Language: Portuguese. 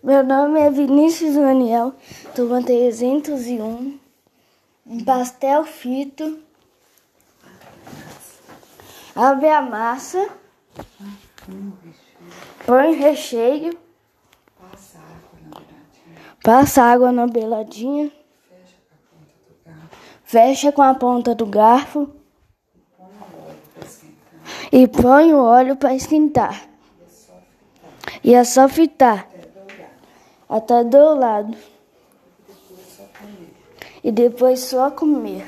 Meu nome é Vinícius Daniel, turma 301, um pastel fito. Abre a massa, põe recheio, passa água na beiradinha, fecha com a ponta do garfo e põe o óleo para esquentar. E é só fritar até do lado. E depois só comer.